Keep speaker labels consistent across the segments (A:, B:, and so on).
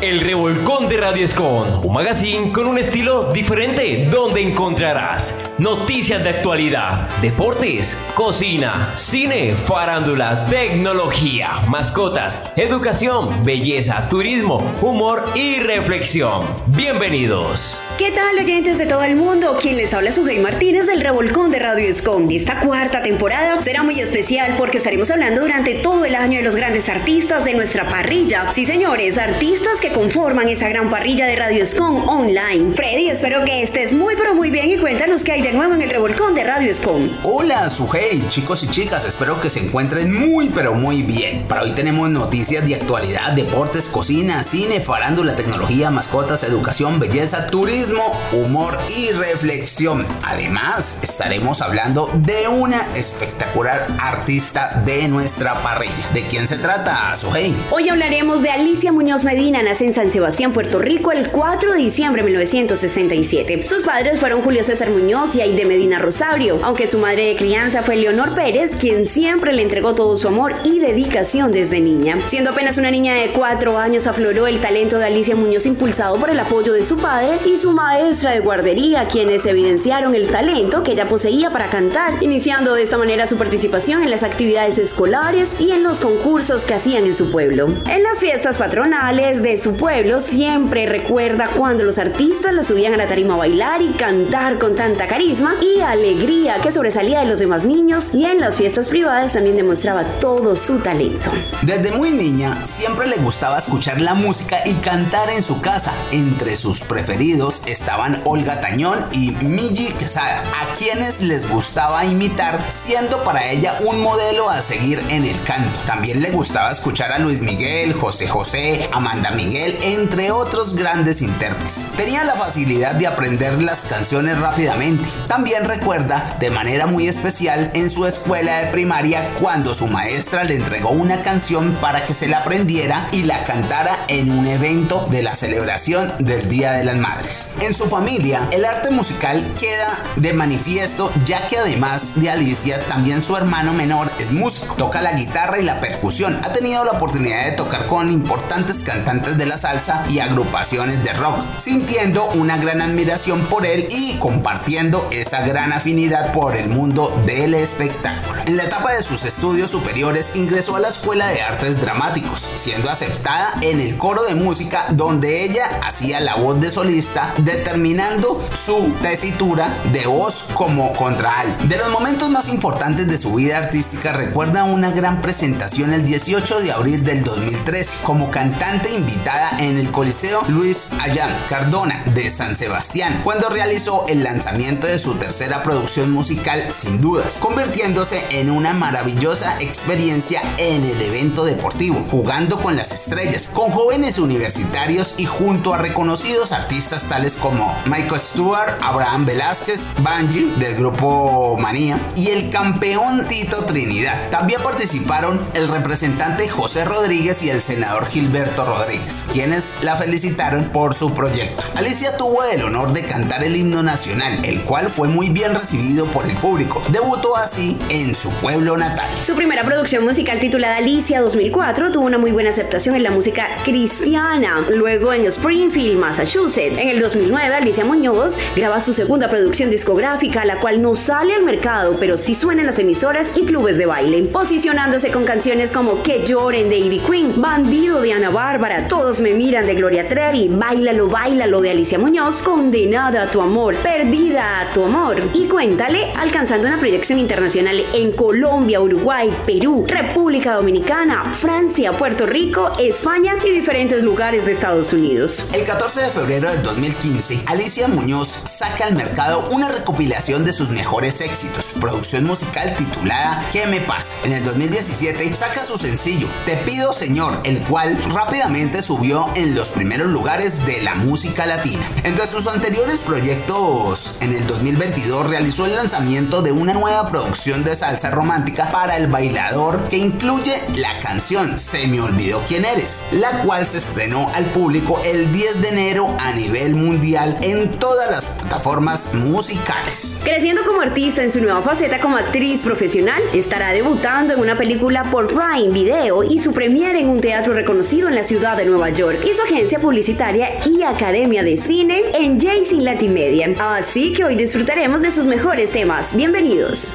A: El Revolcón de Radio Escon, un magazine con un estilo diferente donde encontrarás noticias de actualidad, deportes, cocina, cine, farándula, tecnología, mascotas, educación, belleza, turismo, humor y reflexión. Bienvenidos.
B: ¿Qué tal oyentes de todo el mundo? Quien les habla es Sujei Martínez del Revolcón de Radio Escom. Esta cuarta temporada será muy especial porque estaremos hablando durante todo el año de los grandes artistas de nuestra parrilla. Sí, señores, artistas que conforman esa gran parrilla de Radio Escom online. Freddy, espero que estés muy pero muy bien y cuéntanos qué hay de nuevo en el Revolcón de Radio Escom.
C: Hola, Sujei, chicos y chicas, espero que se encuentren muy pero muy bien. Para hoy tenemos noticias de actualidad, deportes, cocina, cine, farándula, tecnología, mascotas, educación, belleza, turismo humor y reflexión. Además, estaremos hablando de una espectacular artista de nuestra parrilla. ¿De quién se trata, Sujei?
B: Hoy hablaremos de Alicia Muñoz Medina, nace en San Sebastián, Puerto Rico, el 4 de diciembre de 1967. Sus padres fueron Julio César Muñoz y Aide Medina Rosario, aunque su madre de crianza fue Leonor Pérez, quien siempre le entregó todo su amor y dedicación desde niña. Siendo apenas una niña de 4 años, afloró el talento de Alicia Muñoz impulsado por el apoyo de su padre y su maestra de guardería, quienes evidenciaron el talento que ella poseía para cantar, iniciando de esta manera su participación en las actividades escolares y en los concursos que hacían en su pueblo. En las fiestas patronales de su pueblo siempre recuerda cuando los artistas la subían a la tarima a bailar y cantar con tanta carisma y alegría que sobresalía de los demás niños y en las fiestas privadas también demostraba todo su talento.
C: Desde muy niña siempre le gustaba escuchar la música y cantar en su casa. Entre sus preferidos estaban Olga Tañón y Migi Quesada, a quienes les gustaba imitar, siendo para ella un modelo a seguir en el canto. También le gustaba escuchar a Luis Miguel, José José, Amanda Miguel, entre otros grandes intérpretes. Tenía la facilidad de aprender las canciones rápidamente. También recuerda de manera muy especial en su escuela de primaria cuando su maestra le entregó una canción para que se la aprendiera y la cantara en un evento de la celebración del Día de las Madres. En su familia, el arte musical queda de manifiesto ya que además de Alicia, también su hermano menor es músico, toca la guitarra y la percusión, ha tenido la oportunidad de tocar con importantes cantantes de la salsa y agrupaciones de rock, sintiendo una gran admiración por él y compartiendo esa gran afinidad por el mundo del espectáculo. En la etapa de sus estudios superiores ingresó a la Escuela de Artes Dramáticos, siendo aceptada en el coro de música donde ella hacía la voz de solista determinando su tesitura de voz como contraal. De los momentos más importantes de su vida artística recuerda una gran presentación el 18 de abril del 2013 como cantante invitada en el Coliseo Luis Ayán Cardona de San Sebastián cuando realizó el lanzamiento de su tercera producción musical sin dudas, convirtiéndose en una maravillosa experiencia en el evento deportivo, jugando con las estrellas, con jóvenes universitarios y junto a reconocidos artistas tales como Michael Stewart, Abraham Velázquez, Banji del grupo Manía y el campeón Tito Trinidad. También participaron el representante José Rodríguez y el senador Gilberto Rodríguez, quienes la felicitaron por su proyecto. Alicia tuvo el honor de cantar el himno nacional, el cual fue muy bien recibido por el público. Debutó así en su pueblo natal.
B: Su primera producción musical titulada Alicia 2004 tuvo una muy buena aceptación en la música cristiana. Luego en Springfield, Massachusetts. En el 2009, Alicia Muñoz graba su segunda producción discográfica, la cual no sale al mercado, pero sí suena en las emisoras y clubes de baile, posicionándose con canciones como Que lloren de Ivy Queen, Bandido de Ana Bárbara, Todos me miran de Gloria Trevi, Bailalo, Bailalo de Alicia Muñoz, Condenada a tu amor, Perdida a tu amor. Y cuéntale, alcanzando una proyección internacional en Colombia, Uruguay, Perú, República Dominicana, Francia, Puerto Rico, España y diferentes lugares de Estados Unidos.
C: El 14 de febrero del 2015, Alicia Muñoz saca al mercado una recopilación de sus mejores éxitos, producción musical titulada ¿Qué me pasa? En el 2017 saca su sencillo Te pido señor, el cual rápidamente subió en los primeros lugares de la música latina. Entre sus anteriores proyectos, en el 2022 realizó el lanzamiento de una nueva producción de salsa romántica para el bailador que incluye la canción Se me olvidó quién eres, la cual se estrenó al público el 10 de enero a nivel mundial en todas las plataformas musicales.
B: Creciendo como artista en su nueva faceta como actriz profesional, estará debutando en una película por Prime Video y su premiere en un teatro reconocido en la ciudad de Nueva York y su agencia publicitaria y academia de cine en Jason Latimedia. Así que hoy disfrutaremos de sus mejores temas. Bienvenidos.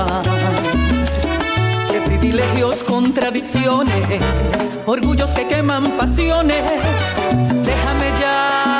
D: amar. De privilegios, contradicciones, orgullos que queman pasiones. Déjame ya.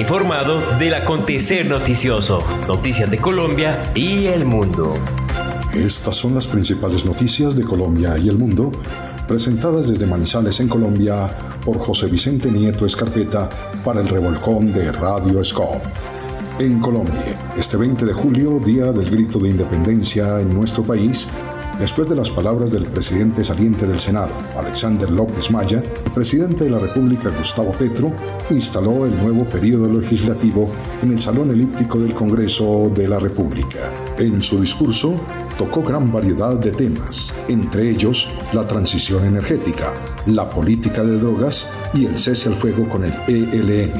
A: informado del acontecer noticioso, noticias de Colombia y el mundo.
E: Estas son las principales noticias de Colombia y el mundo, presentadas desde Manizales en Colombia por José Vicente Nieto Escarpeta para el revolcón de Radio SCOM. En Colombia, este 20 de julio, día del grito de independencia en nuestro país, después de las palabras del presidente saliente del Senado, Alexander López Maya, el presidente de la República, Gustavo Petro, instaló el nuevo periodo legislativo en el Salón Elíptico del Congreso de la República. En su discurso, tocó gran variedad de temas, entre ellos la transición energética, la política de drogas y el cese al fuego con el ELN.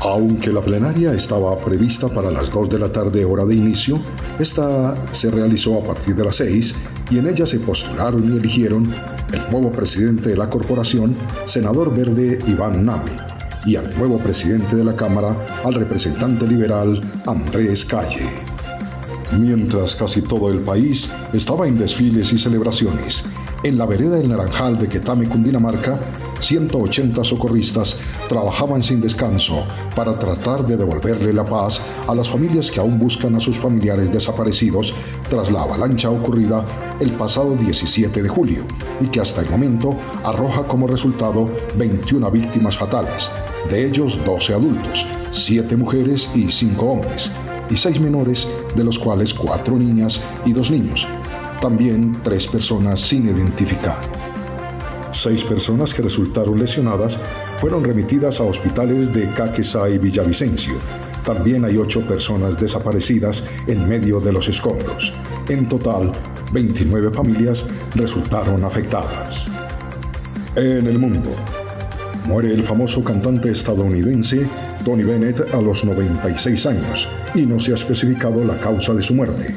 E: Aunque la plenaria estaba prevista para las 2 de la tarde hora de inicio, esta se realizó a partir de las 6 y en ella se postularon y eligieron el nuevo presidente de la corporación, senador verde Iván Nami, y al nuevo presidente de la Cámara, al representante liberal Andrés Calle. Mientras casi todo el país estaba en desfiles y celebraciones, en la vereda del Naranjal de Quetame, Cundinamarca, 180 socorristas trabajaban sin descanso para tratar de devolverle la paz a las familias que aún buscan a sus familiares desaparecidos tras la avalancha ocurrida el pasado 17 de julio y que hasta el momento arroja como resultado 21 víctimas fatales, de ellos 12 adultos, 7 mujeres y 5 hombres, y 6 menores, de los cuales 4 niñas y 2 niños, también 3 personas sin identificar. Seis personas que resultaron lesionadas fueron remitidas a hospitales de Caquesá y Villavicencio. También hay ocho personas desaparecidas en medio de los escombros. En total, 29 familias resultaron afectadas. En el mundo, muere el famoso cantante estadounidense Tony Bennett a los 96 años y no se ha especificado la causa de su muerte.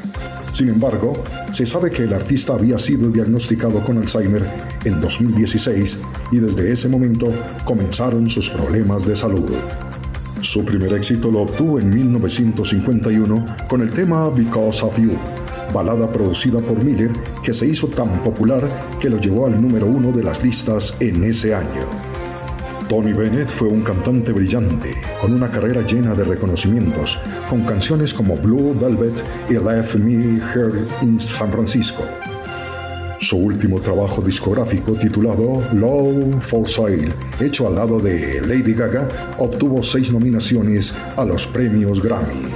E: Sin embargo, se sabe que el artista había sido diagnosticado con Alzheimer en 2016 y desde ese momento comenzaron sus problemas de salud. Su primer éxito lo obtuvo en 1951 con el tema Because of You, balada producida por Miller que se hizo tan popular que lo llevó al número uno de las listas en ese año. Tony Bennett fue un cantante brillante, con una carrera llena de reconocimientos, con canciones como Blue Velvet y Left Me Here in San Francisco. Su último trabajo discográfico titulado Low for Sale, hecho al lado de Lady Gaga, obtuvo seis nominaciones a los premios Grammy.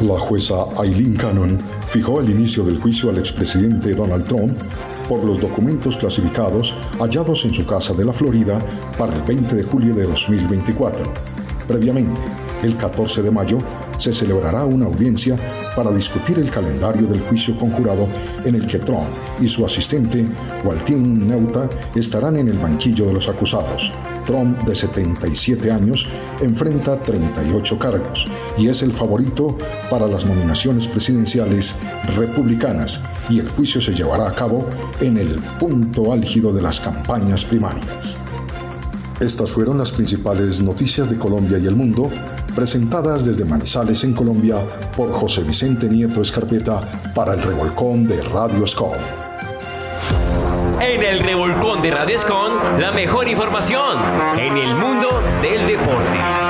E: La jueza Eileen Cannon fijó el inicio del juicio al expresidente Donald Trump por los documentos clasificados hallados en su casa de la Florida para el 20 de julio de 2024. Previamente, el 14 de mayo, se celebrará una audiencia para discutir el calendario del juicio conjurado en el que Trump y su asistente, Waltin Neuta, estarán en el banquillo de los acusados. Trump, de 77 años, enfrenta 38 cargos y es el favorito para las nominaciones presidenciales republicanas y el juicio se llevará a cabo en el punto álgido de las campañas primarias. Estas fueron las principales noticias de Colombia y el mundo, presentadas desde Manizales en Colombia por José Vicente Nieto Escarpeta para el revolcón de Radio Scom.
A: En el revolcón de Radio Escon, la mejor información en el mundo del deporte.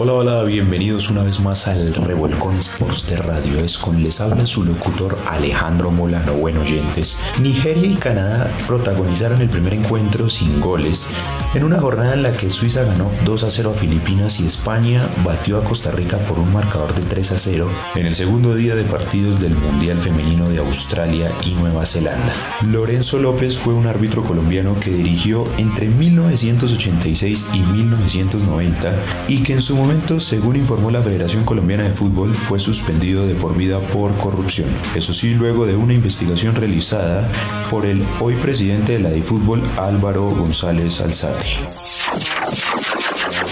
F: Hola, hola, bienvenidos una vez más al Revolcón Sports de Radio Escon. Les habla su locutor Alejandro Molano. Bueno, oyentes, Nigeria y Canadá protagonizaron el primer encuentro sin goles en una jornada en la que Suiza ganó 2 a 0 a Filipinas y España batió a Costa Rica por un marcador de 3 a 0 en el segundo día de partidos del Mundial Femenino de Australia y Nueva Zelanda. Lorenzo López fue un árbitro colombiano que dirigió entre 1986 y 1990 y que en su momento, según informó la Federación Colombiana de Fútbol, fue suspendido de por vida por corrupción. Eso sí, luego de una investigación realizada por el hoy presidente de la de Fútbol, Álvaro González Alzate.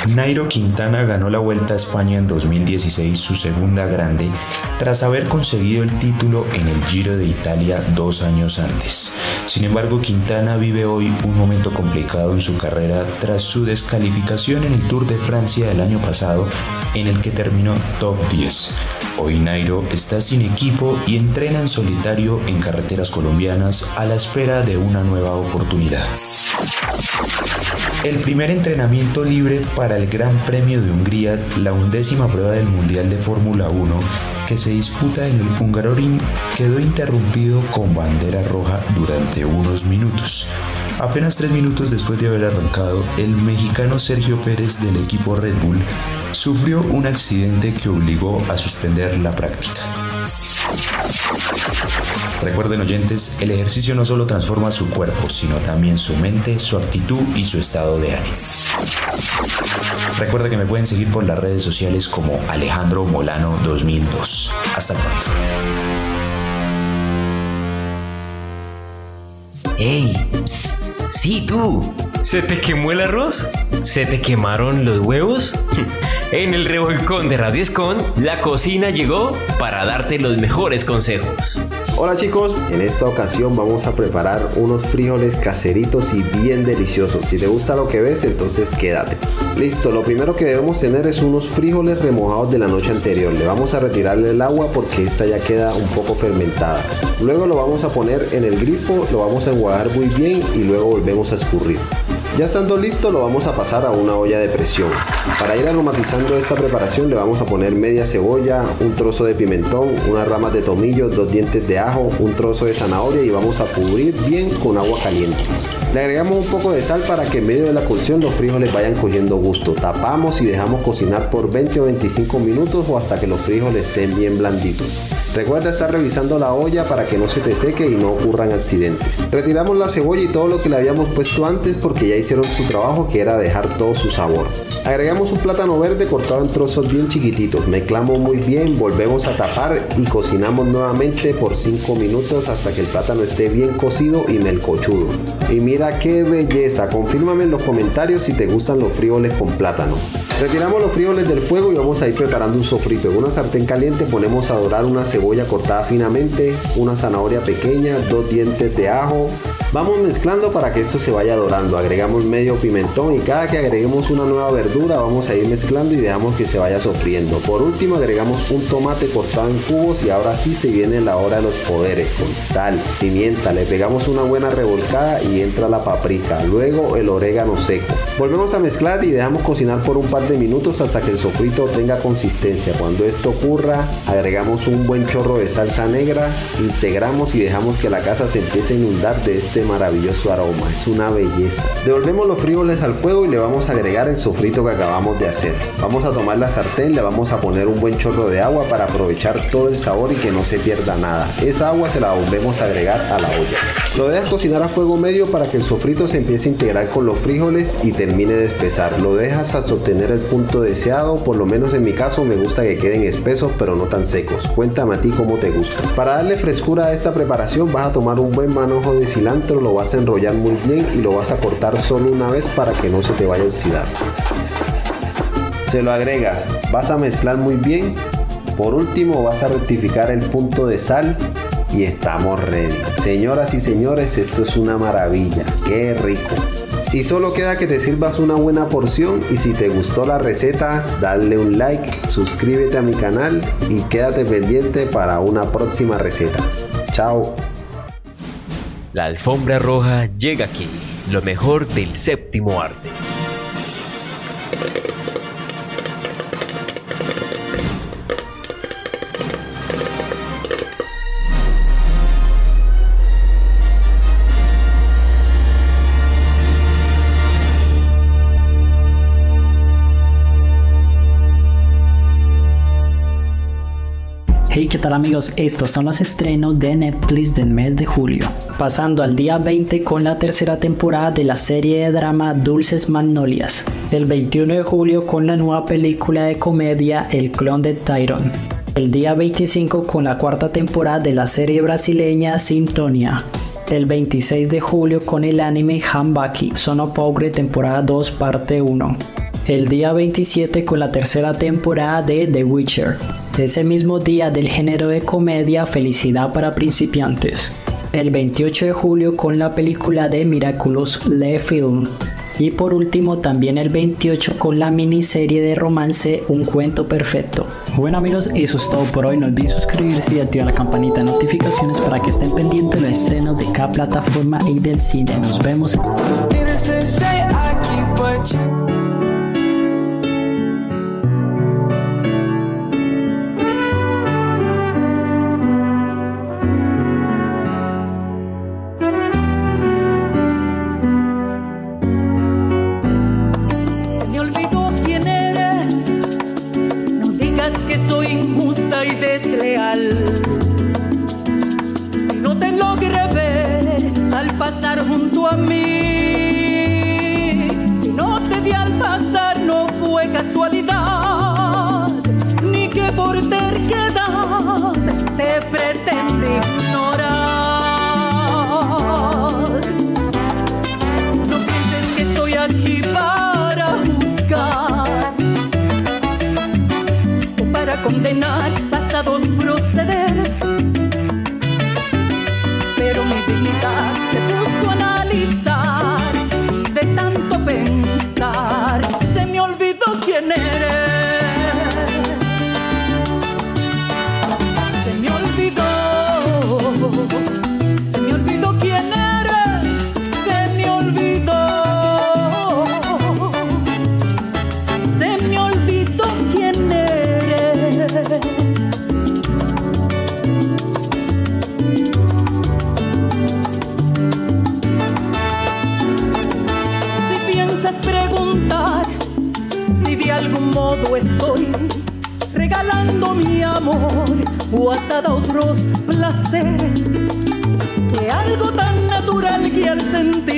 F: Nairo Quintana ganó la Vuelta a España en 2016, su segunda grande, tras haber conseguido el título en el Giro de Italia dos años antes. Sin embargo, Quintana vive hoy un momento complicado en su carrera tras su descalificación en el Tour de Francia del año pasado, en el que terminó top 10. Hoy Nairo está sin equipo y entrena en solitario en carreteras colombianas a la espera de una nueva oportunidad. El primer entrenamiento libre para el Gran Premio de Hungría, la undécima prueba del Mundial de Fórmula 1, que se disputa en el Hungaroring quedó interrumpido con bandera roja durante unos minutos. Apenas tres minutos después de haber arrancado, el mexicano Sergio Pérez del equipo Red Bull sufrió un accidente que obligó a suspender la práctica. Recuerden oyentes, el ejercicio no solo transforma su cuerpo, sino también su mente, su actitud y su estado de ánimo. Recuerda que me pueden seguir por las redes sociales como Alejandro Molano 2002. Hasta pronto.
A: ¡Ey! psst, Sí, tú. ¿Se te quemó el arroz? ¿Se te quemaron los huevos? En el revolcón de Radio Escon, la cocina llegó para darte los mejores consejos.
G: Hola chicos, en esta ocasión vamos a preparar unos frijoles caseritos y bien deliciosos. Si te gusta lo que ves, entonces quédate. Listo, lo primero que debemos tener es unos frijoles remojados de la noche anterior. Le vamos a retirarle el agua porque esta ya queda un poco fermentada. Luego lo vamos a poner en el grifo, lo vamos a enjuagar muy bien y luego volvemos a escurrir. Ya estando listo lo vamos a pasar a una olla de presión. Para ir aromatizando esta preparación le vamos a poner media cebolla, un trozo de pimentón, unas ramas de tomillo, dos dientes de ajo, un trozo de zanahoria y vamos a cubrir bien con agua caliente. Le agregamos un poco de sal para que en medio de la cocción los frijoles vayan cogiendo gusto. Tapamos y dejamos cocinar por 20 o 25 minutos o hasta que los frijoles estén bien blanditos. Recuerda estar revisando la olla para que no se te seque y no ocurran accidentes. Retiramos la cebolla y todo lo que le habíamos puesto antes porque ya hicieron su trabajo que era dejar todo su sabor. Agregamos un plátano verde cortado en trozos bien chiquititos, mezclamos muy bien, volvemos a tapar y cocinamos nuevamente por 5 minutos hasta que el plátano esté bien cocido y melcochudo. Y mira qué belleza, confírmame en los comentarios si te gustan los frijoles con plátano. Retiramos los frijoles del fuego y vamos a ir preparando un sofrito. En una sartén caliente ponemos a dorar una cebolla cortada finamente, una zanahoria pequeña, dos dientes de ajo. Vamos mezclando para que esto se vaya dorando. Agregamos medio pimentón y cada que agreguemos una nueva verdura vamos a ir mezclando y dejamos que se vaya sofriendo. Por último agregamos un tomate cortado en cubos y ahora sí se viene la hora de los poderes. Con sal, pimienta, le pegamos una buena revolcada y entra la paprika. Luego el orégano seco. Volvemos a mezclar y dejamos cocinar por un par de minutos hasta que el sofrito tenga consistencia. Cuando esto ocurra, agregamos un buen chorro de salsa negra, integramos y dejamos que la casa se empiece a inundar de este maravilloso aroma. Es una belleza. Devolvemos los frijoles al fuego y le vamos a agregar el sofrito que acabamos de hacer. Vamos a tomar la sartén, le vamos a poner un buen chorro de agua para aprovechar todo el sabor y que no se pierda nada. Esa agua se la volvemos a agregar a la olla. Lo dejas cocinar a fuego medio para que el sofrito se empiece a integrar con los frijoles y termine de espesar. Lo dejas hasta obtener el punto deseado, por lo menos en mi caso me gusta que queden espesos pero no tan secos. Cuéntame a ti cómo te gusta. Para darle frescura a esta preparación vas a tomar un buen manojo de cilantro, lo vas a enrollar muy bien y lo vas a cortar solo una vez para que no se te vaya a oxidar. Se lo agregas, vas a mezclar muy bien. Por último vas a rectificar el punto de sal y estamos ready. Señoras y señores, esto es una maravilla. Qué rico. Y solo queda que te sirvas una buena porción y si te gustó la receta, dale un like, suscríbete a mi canal y quédate pendiente para una próxima receta. Chao.
A: La alfombra roja llega aquí, lo mejor del séptimo arte.
H: Hey, ¿qué tal amigos? Estos son los estrenos de Netflix del mes de julio. Pasando al día 20 con la tercera temporada de la serie de drama Dulces Magnolias. El 21 de julio con la nueva película de comedia El clon de Tyrone. El día 25 con la cuarta temporada de la serie brasileña Sintonia. El 26 de julio con el anime Hanbaki Son of temporada 2 parte 1. El día 27 con la tercera temporada de The Witcher. Ese mismo día del género de comedia Felicidad para principiantes. El 28 de julio con la película de Miraculous Le Film. Y por último también el 28 con la miniserie de romance Un cuento perfecto. Bueno amigos, eso es todo por hoy. No olviden suscribirse y activar la campanita de notificaciones para que estén pendientes de los estrenos de cada plataforma y del cine. Nos vemos.
I: placeres, de algo tan natural que al
D: sentir.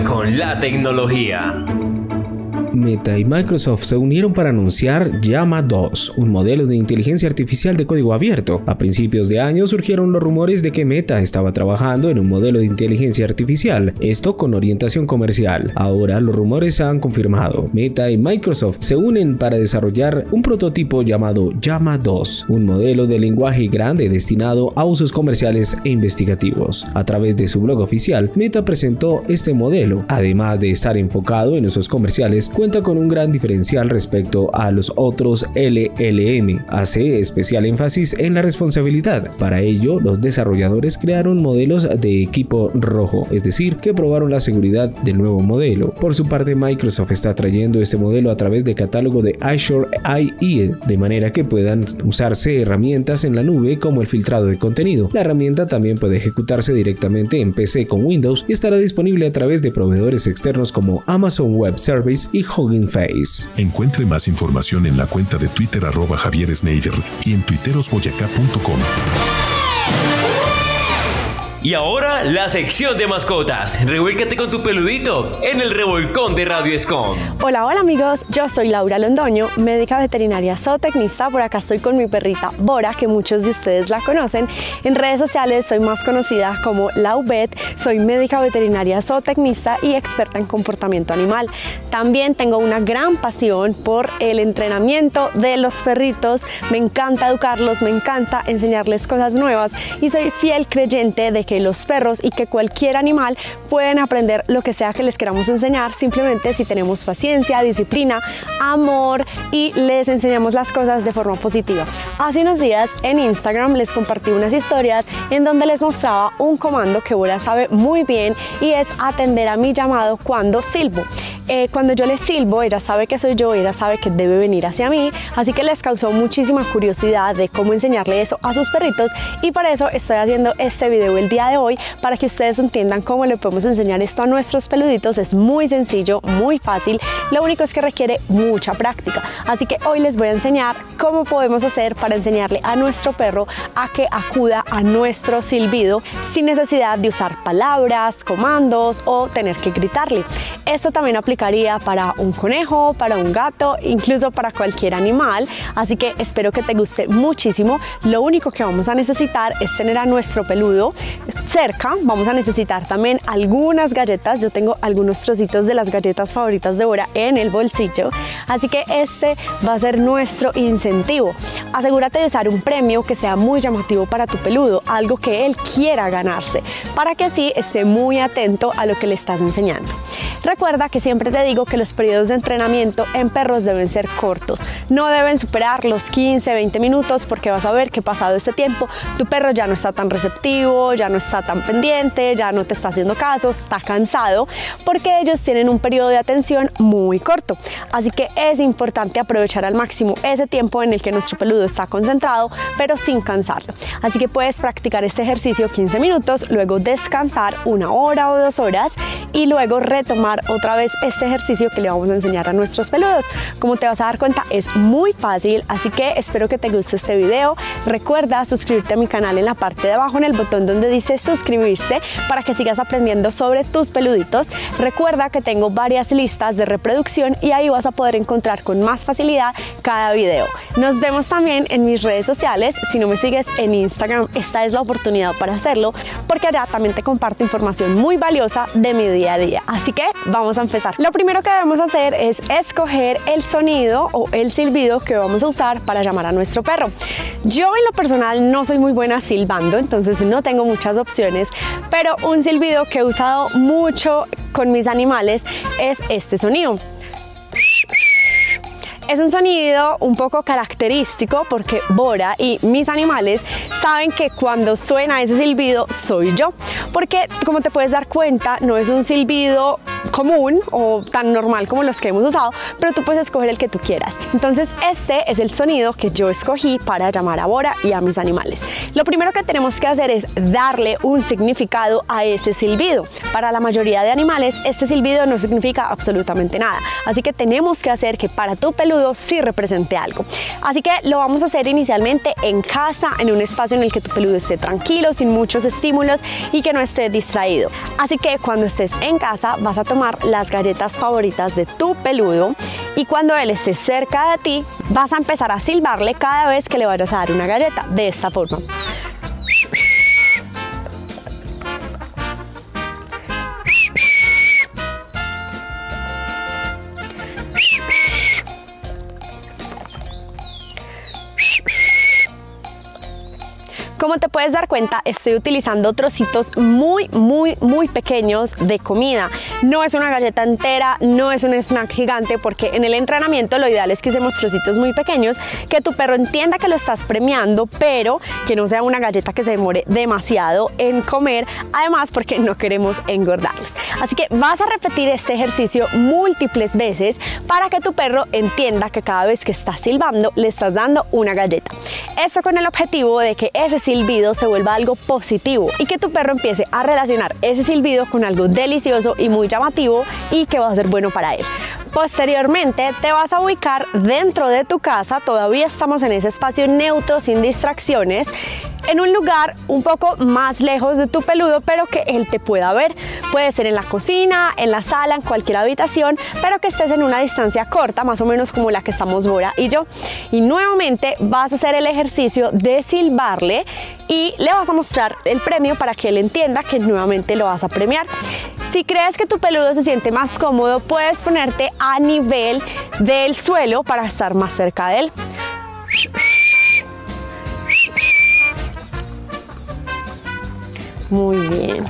D: con la tecnología.
J: Meta y Microsoft se unieron para anunciar Llama 2, un modelo de inteligencia artificial de código abierto. A principios de año surgieron los rumores de que Meta estaba trabajando en un modelo de inteligencia artificial, esto con orientación comercial. Ahora los rumores se han confirmado. Meta y Microsoft se unen para desarrollar un prototipo llamado Llama 2, un modelo de lenguaje grande destinado a usos comerciales e investigativos. A través de su blog oficial, Meta presentó este modelo, además de estar enfocado en usos comerciales, cuenta con un gran diferencial respecto a los otros LLM. Hace especial énfasis en la responsabilidad. Para ello, los desarrolladores crearon modelos de equipo rojo, es decir, que probaron la seguridad del nuevo modelo. Por su parte, Microsoft está trayendo este modelo a través del catálogo de Azure IE, de manera que puedan usarse herramientas en la nube como el filtrado de contenido. La herramienta también puede ejecutarse directamente en PC con Windows y estará disponible a través de proveedores externos como Amazon Web Service y
K: Encuentre más información en la cuenta de Twitter arroba Javier y en twitterosboyacá.com.
A: Y ahora la sección de mascotas. Revuélcate con tu peludito en el revolcón de Radio Escom.
L: Hola, hola amigos, yo soy Laura Londoño, médica veterinaria zootecnista. Por acá estoy con mi perrita Bora, que muchos de ustedes la conocen. En redes sociales soy más conocida como Laubet, soy médica veterinaria zootecnista y experta en comportamiento animal. También tengo una gran pasión por el entrenamiento de los perritos. Me encanta educarlos, me encanta enseñarles cosas nuevas y soy fiel creyente de que los perros y que cualquier animal pueden aprender lo que sea que les queramos enseñar simplemente si tenemos paciencia, disciplina, amor y les enseñamos las cosas de forma positiva. Hace unos días en Instagram les compartí unas historias en donde les mostraba un comando que Bora sabe muy bien y es atender a mi llamado cuando silbo. Eh, cuando yo le silbo, ella sabe que soy yo, ella sabe que debe venir hacia mí, así que les causó muchísima curiosidad de cómo enseñarle eso a sus perritos y por eso estoy haciendo este video el día de hoy para que ustedes entiendan cómo le podemos enseñar esto a nuestros peluditos. Es muy sencillo, muy fácil, lo único es que requiere mucha práctica. Así que hoy les voy a enseñar cómo podemos hacer para enseñarle a nuestro perro a que acuda a nuestro silbido sin necesidad de usar palabras, comandos o tener que gritarle. Esto también aplicaría para un conejo, para un gato, incluso para cualquier animal. Así que espero que te guste muchísimo. Lo único que vamos a necesitar es tener a nuestro peludo cerca. Vamos a necesitar también algunas galletas. Yo tengo algunos trocitos de las galletas favoritas de Bora en el bolsillo. Así que este va a ser nuestro incentivo. Asegúrate de usar un premio que sea muy llamativo para tu peludo, algo que él quiera ganarse, para que así esté muy atento a lo que le estás enseñando. Recuerda que siempre te digo que los periodos de entrenamiento en perros deben ser cortos. No deben superar los 15, 20 minutos porque vas a ver que pasado este tiempo tu perro ya no está tan receptivo, ya no está tan pendiente, ya no te está haciendo caso, está cansado porque ellos tienen un periodo de atención muy corto. Así que es importante aprovechar al máximo ese tiempo en el que nuestro peludo está concentrado pero sin cansarlo. Así que puedes practicar este ejercicio 15 minutos, luego descansar una hora o dos horas y luego retomar otra vez este ejercicio que le vamos a enseñar a nuestros peludos. Como te vas a dar cuenta es muy fácil, así que espero que te guste este video. Recuerda suscribirte a mi canal en la parte de abajo en el botón donde dice suscribirse para que sigas aprendiendo sobre tus peluditos. Recuerda que tengo varias listas de reproducción y ahí vas a poder encontrar con más facilidad cada video. Nos vemos también en mis redes sociales. Si no me sigues en Instagram, esta es la oportunidad para hacerlo porque allá también te comparto información muy valiosa de mi día a día. Así que vamos a empezar. Lo primero que debemos hacer es escoger el sonido o el silbido que vamos a usar para llamar a nuestro perro. Yo en lo personal no soy muy buena silbando, entonces no tengo muchas opciones, pero un silbido que he usado mucho con mis animales es este sonido. Es un sonido un poco característico porque Bora y mis animales saben que cuando suena ese silbido soy yo. Porque como te puedes dar cuenta, no es un silbido común o tan normal como los que hemos usado, pero tú puedes escoger el que tú quieras. Entonces este es el sonido que yo escogí para llamar a Bora y a mis animales. Lo primero que tenemos que hacer es darle un significado a ese silbido. Para la mayoría de animales este silbido no significa absolutamente nada, así que tenemos que hacer que para tu peludo sí represente algo. Así que lo vamos a hacer inicialmente en casa, en un espacio en el que tu peludo esté tranquilo, sin muchos estímulos y que no esté distraído. Así que cuando estés en casa vas a tomar las galletas favoritas de tu peludo y cuando él esté cerca de ti vas a empezar a silbarle cada vez que le vayas a dar una galleta de esta forma. Como te puedes dar cuenta, estoy utilizando trocitos muy, muy, muy pequeños de comida. No es una galleta entera, no es un snack gigante, porque en el entrenamiento lo ideal es que usemos trocitos muy pequeños, que tu perro entienda que lo estás premiando, pero que no sea una galleta que se demore demasiado en comer, además porque no queremos engordarlos. Así que vas a repetir este ejercicio múltiples veces para que tu perro entienda que cada vez que estás silbando le estás dando una galleta. Esto con el objetivo de que ese silbido se vuelva algo positivo y que tu perro empiece a relacionar ese silbido con algo delicioso y muy llamativo y que va a ser bueno para él. Posteriormente te vas a ubicar dentro de tu casa, todavía estamos en ese espacio neutro sin distracciones en un lugar un poco más lejos de tu peludo, pero que él te pueda ver. Puede ser en la cocina, en la sala, en cualquier habitación, pero que estés en una distancia corta, más o menos como la que estamos Bora y yo. Y nuevamente vas a hacer el ejercicio de silbarle y le vas a mostrar el premio para que él entienda que nuevamente lo vas a premiar. Si crees que tu peludo se siente más cómodo, puedes ponerte a nivel del suelo para estar más cerca de él. Muy bien.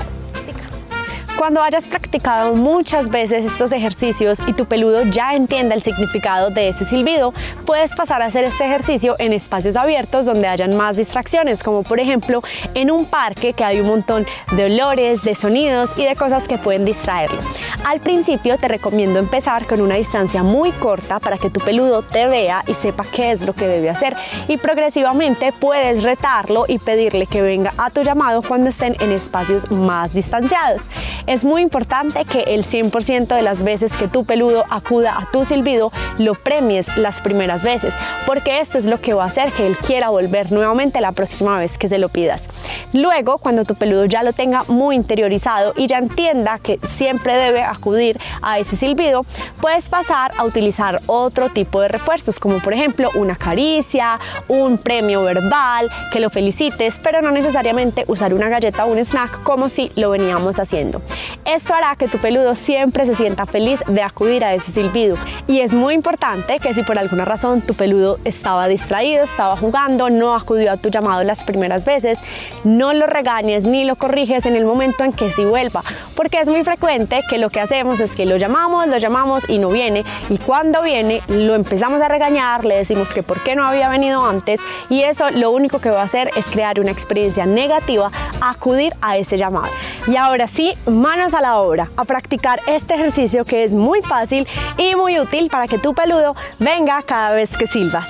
L: Cuando hayas practicado muchas veces estos ejercicios y tu peludo ya entienda el significado de ese silbido, puedes pasar a hacer este ejercicio en espacios abiertos donde hayan más distracciones, como por ejemplo en un parque que hay un montón de olores, de sonidos y de cosas que pueden distraerlo. Al principio te recomiendo empezar con una distancia muy corta para que tu peludo te vea y sepa qué es lo que debe hacer y progresivamente puedes retarlo y pedirle que venga a tu llamado cuando estén en espacios más distanciados. Es muy importante que el 100% de las veces que tu peludo acuda a tu silbido lo premies las primeras veces, porque esto es lo que va a hacer que él quiera volver nuevamente la próxima vez que se lo pidas. Luego, cuando tu peludo ya lo tenga muy interiorizado y ya entienda que siempre debe acudir a ese silbido, puedes pasar a utilizar otro tipo de refuerzos, como por ejemplo una caricia, un premio verbal, que lo felicites, pero no necesariamente usar una galleta o un snack como si lo veníamos haciendo. Esto hará que tu peludo siempre se sienta feliz de acudir a ese silbido. Y es muy importante que si por alguna razón tu peludo estaba distraído, estaba jugando, no acudió a tu llamado las primeras veces, no lo regañes ni lo corriges en el momento en que sí vuelva, porque es muy frecuente que lo que hacemos es que lo llamamos, lo llamamos y no viene, y cuando viene lo empezamos a regañar, le decimos que por qué no había venido antes, y eso lo único que va a hacer es crear una experiencia negativa acudir a ese llamado. Y ahora sí, manos a la obra, a practicar este ejercicio que es muy fácil y muy útil para que tu peludo venga cada vez que silbas.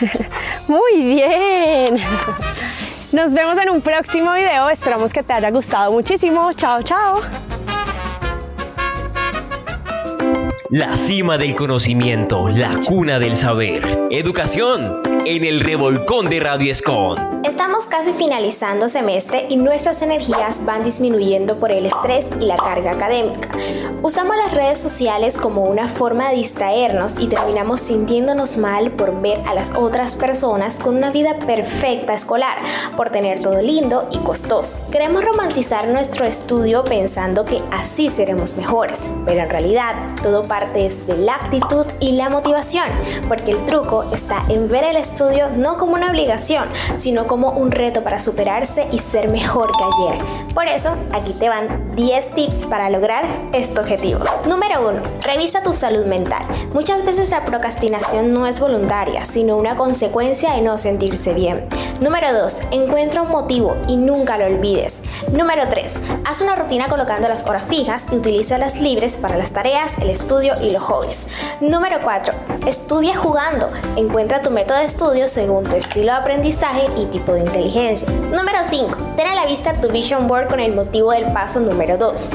L: Muy bien. Nos vemos en un próximo video. Esperamos que te haya gustado muchísimo. Chao, chao.
A: La cima del conocimiento, la cuna del saber. Educación en el revolcón de Radio Escon.
M: Estamos casi finalizando semestre y nuestras energías van disminuyendo por el estrés y la carga académica. Usamos las redes sociales como una forma de distraernos y terminamos sintiéndonos mal por ver a las otras personas con una vida perfecta escolar, por tener todo lindo y costoso. Queremos romantizar nuestro estudio pensando que así seremos mejores, pero en realidad todo parte es de la actitud y la motivación, porque el truco está en ver el estudio no como una obligación, sino como un reto para superarse y ser mejor que ayer. Por eso, aquí te van 10 tips para lograr este objetivo. Número 1. Revisa tu salud mental. Muchas veces la procrastinación no es voluntaria, sino una consecuencia de no sentirse bien. Número 2. Encuentra un motivo y nunca lo olvides. Número 3. Haz una rutina colocando las horas fijas y utiliza las libres para las tareas, el estudio y los hobbies. Número 4. Estudia jugando. Encuentra tu método de estudio según tu estilo de aprendizaje y tipo de inteligencia. Número 5. Ten a la vista tu vision board con el motivo del paso número 2.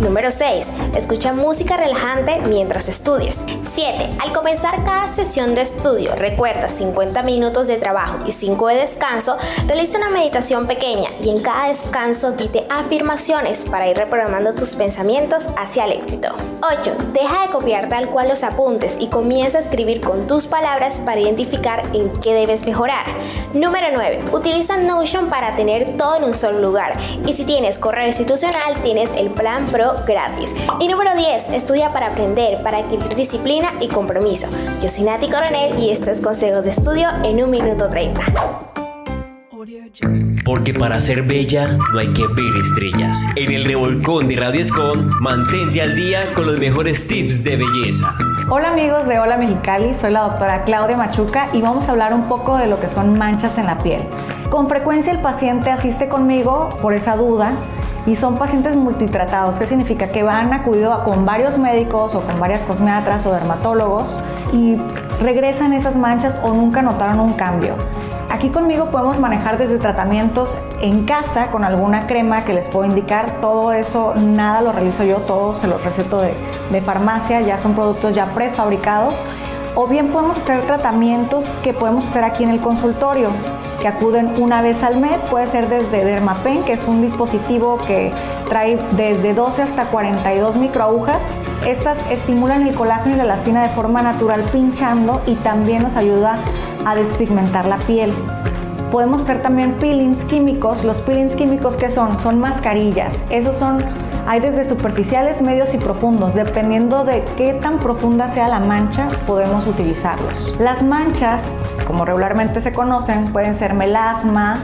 M: Número 6. Escucha música relajante mientras estudies. 7. Al comenzar cada sesión de estudio, recuerda 50 minutos de trabajo y 5 de descanso, realiza una meditación pequeña y en cada descanso dite afirmaciones para ir reprogramando tus pensamientos hacia el éxito. 8. Deja de copiar tal cual los apuntes y comienza a escribir con tus palabras para identificar en qué debes mejorar. Número 9. Utiliza Notion para tener todo en un solo lugar. Y si tienes correo institucional, tienes el plan Pro gratis. Y número 10, estudia para aprender, para adquirir disciplina y compromiso. Yo soy Nati Coronel y estos es Consejos de Estudio en un minuto 30.
A: Porque para ser bella no hay que ver estrellas. En el revolcón de Radio Escon, mantente al día con los mejores tips de belleza.
N: Hola amigos de Hola Mexicali, soy la doctora Claudia Machuca y vamos a hablar un poco de lo que son manchas en la piel. Con frecuencia el paciente asiste conmigo por esa duda y son pacientes multitratados. ¿Qué significa? Que han acudido a- con varios médicos o con varias cosmiatras o dermatólogos y regresan esas manchas o nunca notaron un cambio. Aquí conmigo podemos manejar desde tratamientos en casa con alguna crema que les puedo indicar. Todo eso, nada lo realizo yo, todo se los receto de farmacia, ya son productos ya prefabricados. O bien podemos hacer tratamientos que podemos hacer aquí en el consultorio, que acuden una vez al mes. Puede ser desde Dermapen, que es un dispositivo que trae desde 12 hasta 42 microagujas. Estas estimulan el colágeno y la elastina de forma natural pinchando y también nos ayuda a despigmentar la piel. Podemos hacer también peelings químicos. Los peelings químicos, ¿qué son? Son mascarillas. Esos son, hay desde superficiales, medios y profundos. Dependiendo de qué tan profunda sea la mancha, podemos utilizarlos. Las manchas, como regularmente se conocen, pueden ser melasma,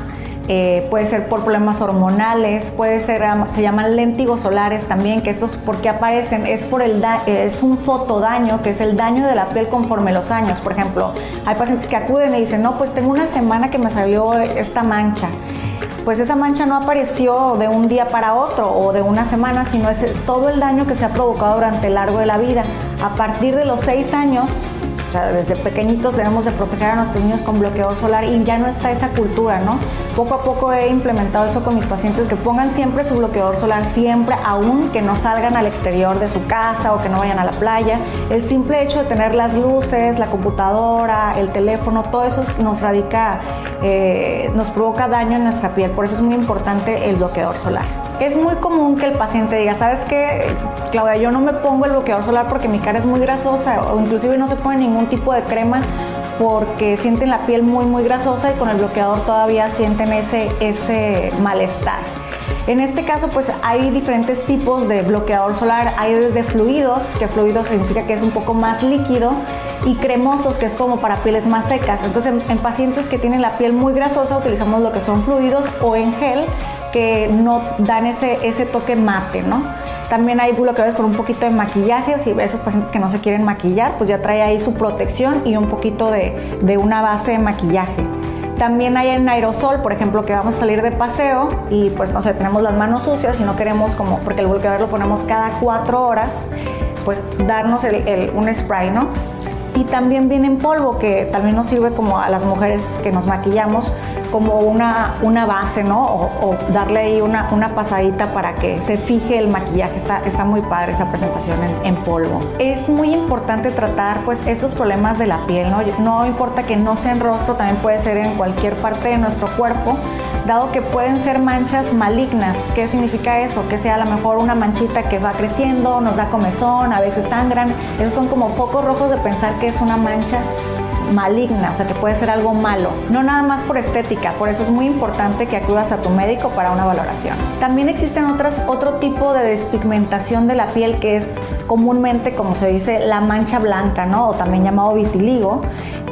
N: eh, puede ser por problemas hormonales, puede ser, se llaman léntigos solares también, que estos, ¿por qué aparecen? Es por el, da- es un fotodaño, que es el daño de la piel conforme los años. Por ejemplo, hay pacientes que acuden y dicen, no, pues tengo una semana que me salió esta mancha. Pues esa mancha no apareció de un día para otro o de una semana, sino es todo el daño que se ha provocado durante el largo de la vida. A partir de los seis años, desde pequeñitos debemos de proteger a nuestros niños con bloqueador solar y ya no está esa cultura, ¿no? Poco a poco he implementado eso con mis pacientes, que pongan siempre su bloqueador solar, siempre, aún que no salgan al exterior de su casa o que no vayan a la playa. El simple hecho de tener las luces, la computadora, el teléfono, todo eso nos radica, eh, nos provoca daño en nuestra piel, por eso es muy importante el bloqueador solar. Es muy común que el paciente diga, ¿sabes qué, Claudia? Yo no me pongo el bloqueador solar porque mi cara es muy grasosa o inclusive no se pone ningún tipo de crema porque sienten la piel muy muy grasosa y con el bloqueador todavía sienten ese, ese malestar. En este caso, pues hay diferentes tipos de bloqueador solar. Hay desde fluidos, que fluido significa que es un poco más líquido, y cremosos, que es como para pieles más secas. Entonces, en, en pacientes que tienen la piel muy grasosa, utilizamos lo que son fluidos o en gel, que no dan ese, ese toque mate, ¿no? También hay bloqueadores con un poquito de maquillaje, si esos pacientes que no se quieren maquillar, pues ya trae ahí su protección y un poquito de, de una base de maquillaje. También hay en aerosol, por ejemplo, que vamos a salir de paseo y pues no sé, tenemos las manos sucias y no queremos como, porque el bloqueador lo ponemos cada cuatro horas, pues darnos el- el- un spray, ¿no? Y también viene en polvo, que también nos sirve como a las mujeres que nos maquillamos, como una, una base, ¿no? O, darle ahí una, una pasadita para que se fije el maquillaje. Está, está muy padre esa presentación en, en polvo. Es muy importante tratar pues estos problemas de la piel, ¿no? No importa que no sea en rostro, también puede ser en cualquier parte de nuestro cuerpo, dado que pueden ser manchas malignas. ¿Qué significa eso? Que sea a lo mejor una manchita que va creciendo, nos da comezón, a veces sangran. Esos son como focos rojos de pensar que es una mancha maligna, o sea que puede ser algo malo, no nada más por estética, por eso es muy importante que acudas a tu médico para una valoración. También existen otras, otro tipo de despigmentación de la piel que es comúnmente, como se dice, la mancha blanca, ¿no? O también llamado vitiligo.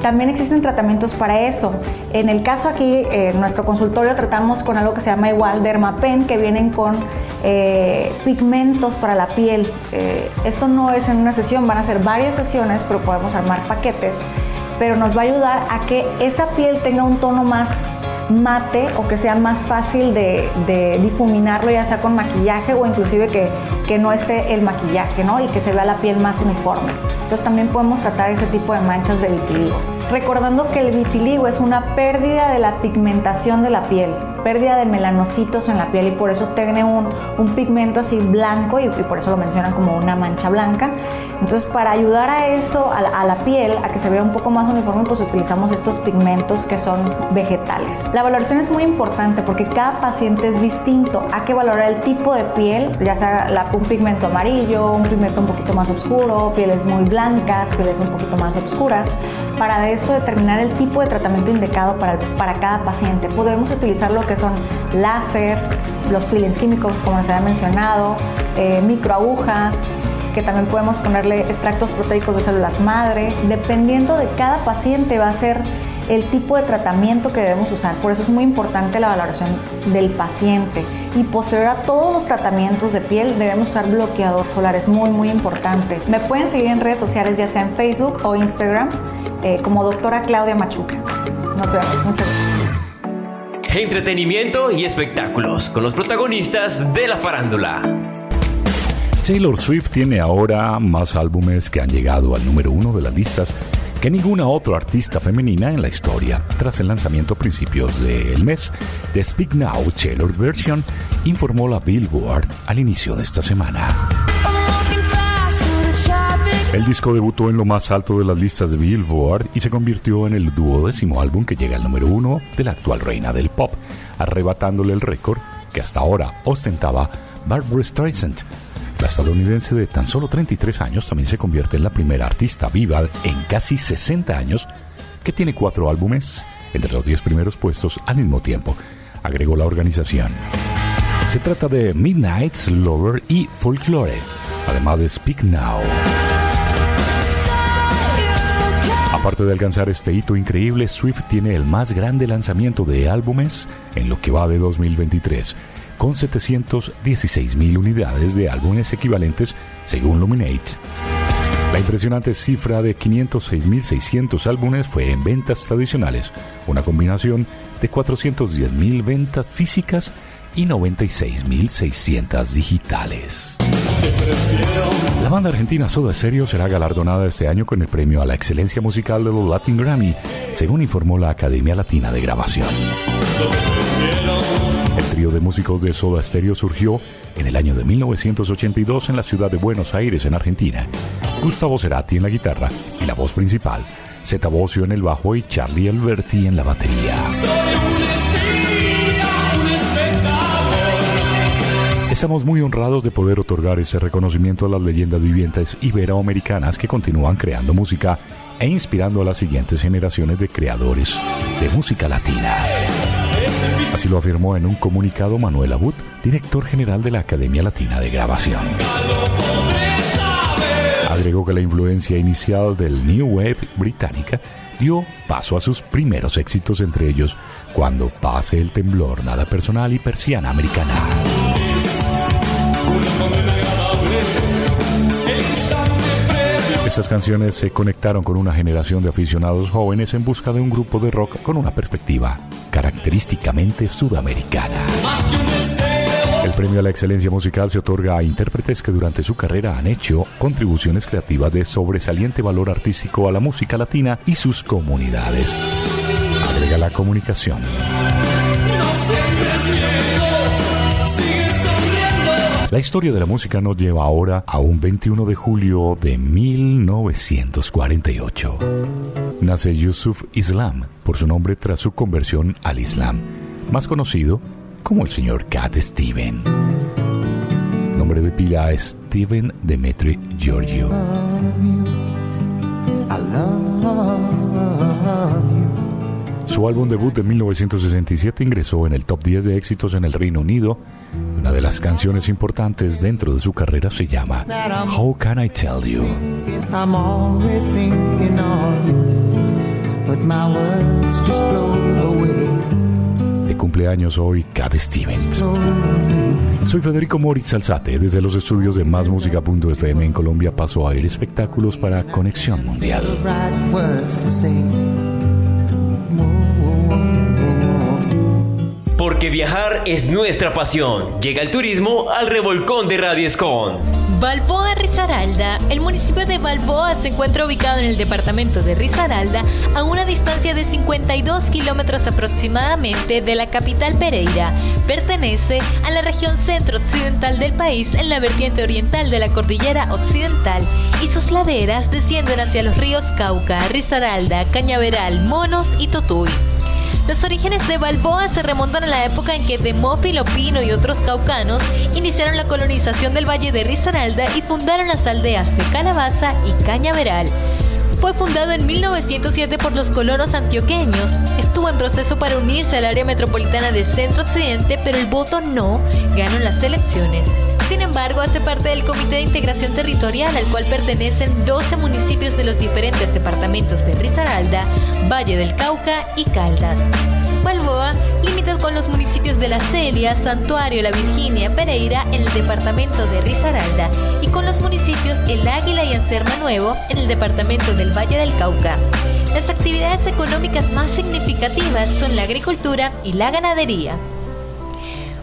N: También existen tratamientos para eso. En el caso aquí, eh, nuestro consultorio tratamos con algo que se llama igual Dermapen, que vienen con eh, pigmentos para la piel. Eh, esto no es en una sesión, van a ser varias sesiones, pero podemos armar paquetes pero nos va a ayudar a que esa piel tenga un tono más mate o que sea más fácil de, difuminarlo ya sea con maquillaje o inclusive que, que no esté el maquillaje ¿no? y que se vea la piel más uniforme. Entonces también podemos tratar ese tipo de manchas de vitiligo. Recordando que el vitiligo es una pérdida de la pigmentación de la piel, pérdida de melanocitos en la piel y por eso tiene un, un pigmento así blanco y, y por eso lo mencionan como una mancha blanca. Entonces para ayudar a eso, a la, a la piel, a que se vea un poco más uniforme, pues utilizamos estos pigmentos que son vegetales. La valoración es muy importante porque cada paciente es distinto. Hay que valorar el tipo de piel, ya sea la- un pigmento amarillo, un pigmento un poquito más oscuro, pieles muy blancas, pieles un poquito más oscuras, para de esto determinar el tipo de tratamiento indicado para, para cada paciente. Podemos utilizar lo que son láser, los peelings químicos, como les había mencionado, eh, microagujas, que también podemos ponerle extractos proteicos de células madre. Dependiendo de cada paciente va a ser el tipo de tratamiento que debemos usar. Por eso es muy importante la valoración del paciente. Y posterior a todos los tratamientos de piel debemos usar bloqueador solar. Es muy, muy importante. Me pueden seguir en redes sociales, ya sea en Facebook o Instagram, eh, como doctora Claudia Machuca. Nos vemos. Muchas gracias.
A: Entretenimiento y espectáculos con los protagonistas de la farándula.
O: Taylor Swift tiene ahora más álbumes que han llegado al número uno de las listas que ninguna otra artista femenina en la historia. Tras el lanzamiento a principios del mes de Speak Now Taylor's Version, informó la Billboard al inicio de esta semana. El disco debutó en lo más alto de las listas de Billboard y se convirtió en el duodécimo álbum que llega al número uno de la actual reina del pop, arrebatándole el récord que hasta ahora ostentaba Barbara Streisand la estadounidense de tan solo 33 años también se convierte en la primera artista viva en casi 60 años que tiene cuatro álbumes entre los 10 primeros puestos al mismo tiempo, agregó la organización. Se trata de Midnight's Lover y Folklore, además de Speak Now. Aparte de alcanzar este hito increíble, Swift tiene el más grande lanzamiento de álbumes en lo que va de 2023 con 716.000 unidades de álbumes equivalentes según Luminate. La impresionante cifra de 506.600 álbumes fue en ventas tradicionales, una combinación de 410.000 ventas físicas y 96.600 digitales. La banda argentina Soda Stereo será galardonada este año con el premio a la excelencia musical de los Latin Grammy, según informó la Academia Latina de Grabación. El trío de músicos de Soda Stereo surgió en el año de 1982 en la ciudad de Buenos Aires, en Argentina. Gustavo Cerati en la guitarra y la voz principal, Zeta Bosio en el bajo y Charlie Alberti en la batería. Estamos muy honrados de poder otorgar ese reconocimiento a las leyendas vivientes iberoamericanas que continúan creando música e inspirando a las siguientes generaciones de creadores de música latina. Así lo afirmó en un comunicado Manuel Abud, director general de la Academia Latina de Grabación. Agregó que la influencia inicial del New Wave británica dio paso a sus primeros éxitos, entre ellos Cuando pase el temblor, Nada personal y Persiana americana. Estas canciones se conectaron con una generación de aficionados jóvenes en busca de un grupo de rock con una perspectiva característicamente sudamericana. El premio a la excelencia musical se otorga a intérpretes que durante su carrera han hecho contribuciones creativas de sobresaliente valor artístico a la música latina y sus comunidades. Agrega la comunicación. La historia de la música nos lleva ahora a un 21 de julio de 1948. Nace Yusuf Islam por su nombre tras su conversión al Islam, más conocido como el señor Cat Steven. Nombre de pila Steven Demetri Giorgio. Su álbum debut de 1967 ingresó en el top 10 de éxitos en el Reino Unido. Una de las canciones importantes dentro de su carrera se llama How Can I Tell You?
P: I'm always thinking of you, but my words just blow away.
O: De cumpleaños hoy, Cat Stevens. Soy Federico Moritz Alzate. Desde los estudios de másmusica.fm en Colombia paso a ir espectáculos para Conexión Mundial.
A: Porque viajar es nuestra pasión. Llega el turismo al revolcón de Radio Escon.
Q: Balboa Risaralda. El municipio de Balboa se encuentra ubicado en el departamento de Risaralda a una distancia de 52 kilómetros aproximadamente de la capital Pereira. Pertenece a la región centro-occidental del país en la vertiente oriental de la cordillera occidental y sus laderas descienden hacia los ríos Cauca, Risaralda, Cañaveral, Monos y Totuy. Los orígenes de Balboa se remontan a la época en que Demófilo Pino y otros caucanos iniciaron la colonización del valle de Risaralda y fundaron las aldeas de Calabaza y Cañaveral. Fue fundado en 1907 por los colonos antioqueños. Estuvo en proceso para unirse al área metropolitana de Centro Occidente, pero el voto no ganó las elecciones. Sin embargo, hace parte del Comité de Integración Territorial al cual pertenecen 12 municipios de los diferentes departamentos de Risaralda, Valle del Cauca y Caldas. Balboa limita con los municipios de La Celia, Santuario, La Virginia, Pereira en el departamento de Risaralda y con los municipios El Águila y Anserma Nuevo en el departamento del Valle del Cauca. Las actividades económicas más significativas son la agricultura y la ganadería.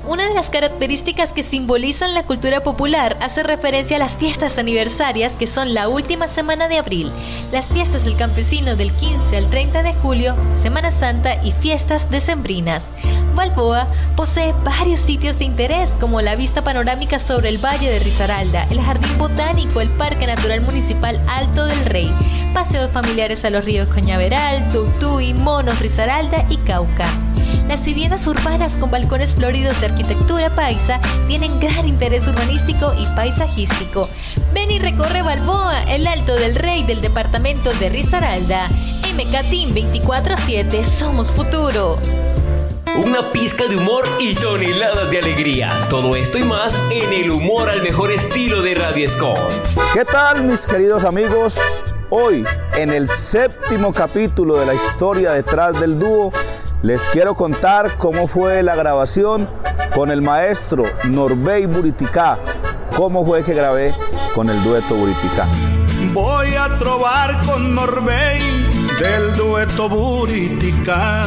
Q: Una de las características que simbolizan la cultura popular hace referencia a las fiestas aniversarias que son la última semana de abril, las fiestas del campesino del 15 al 30 de julio, Semana Santa y fiestas decembrinas. Balboa posee varios sitios de interés como la vista panorámica sobre el Valle de Risaralda, el Jardín Botánico, el Parque Natural Municipal Alto del Rey, paseos familiares a los ríos Coñaveral, Tutuy, Monos, Risaralda y Cauca. Las viviendas urbanas con balcones floridos de arquitectura paisa tienen gran interés urbanístico y paisajístico. Ven y recorre Balboa, el Alto del Rey del departamento de Risaralda. MK Team 24-7, somos futuro.
A: Una pizca de humor y toneladas de alegría. Todo esto y más en el humor al mejor estilo de Radio Escom.
R: ¿Qué tal mis queridos amigos? Hoy, en el séptimo capítulo de la historia detrás del dúo, les quiero contar cómo fue la grabación con el maestro Norbey Buriticá. Cómo fue que grabé con el dueto Buriticá.
S: Voy a trobar con Norbey del dueto Buritica,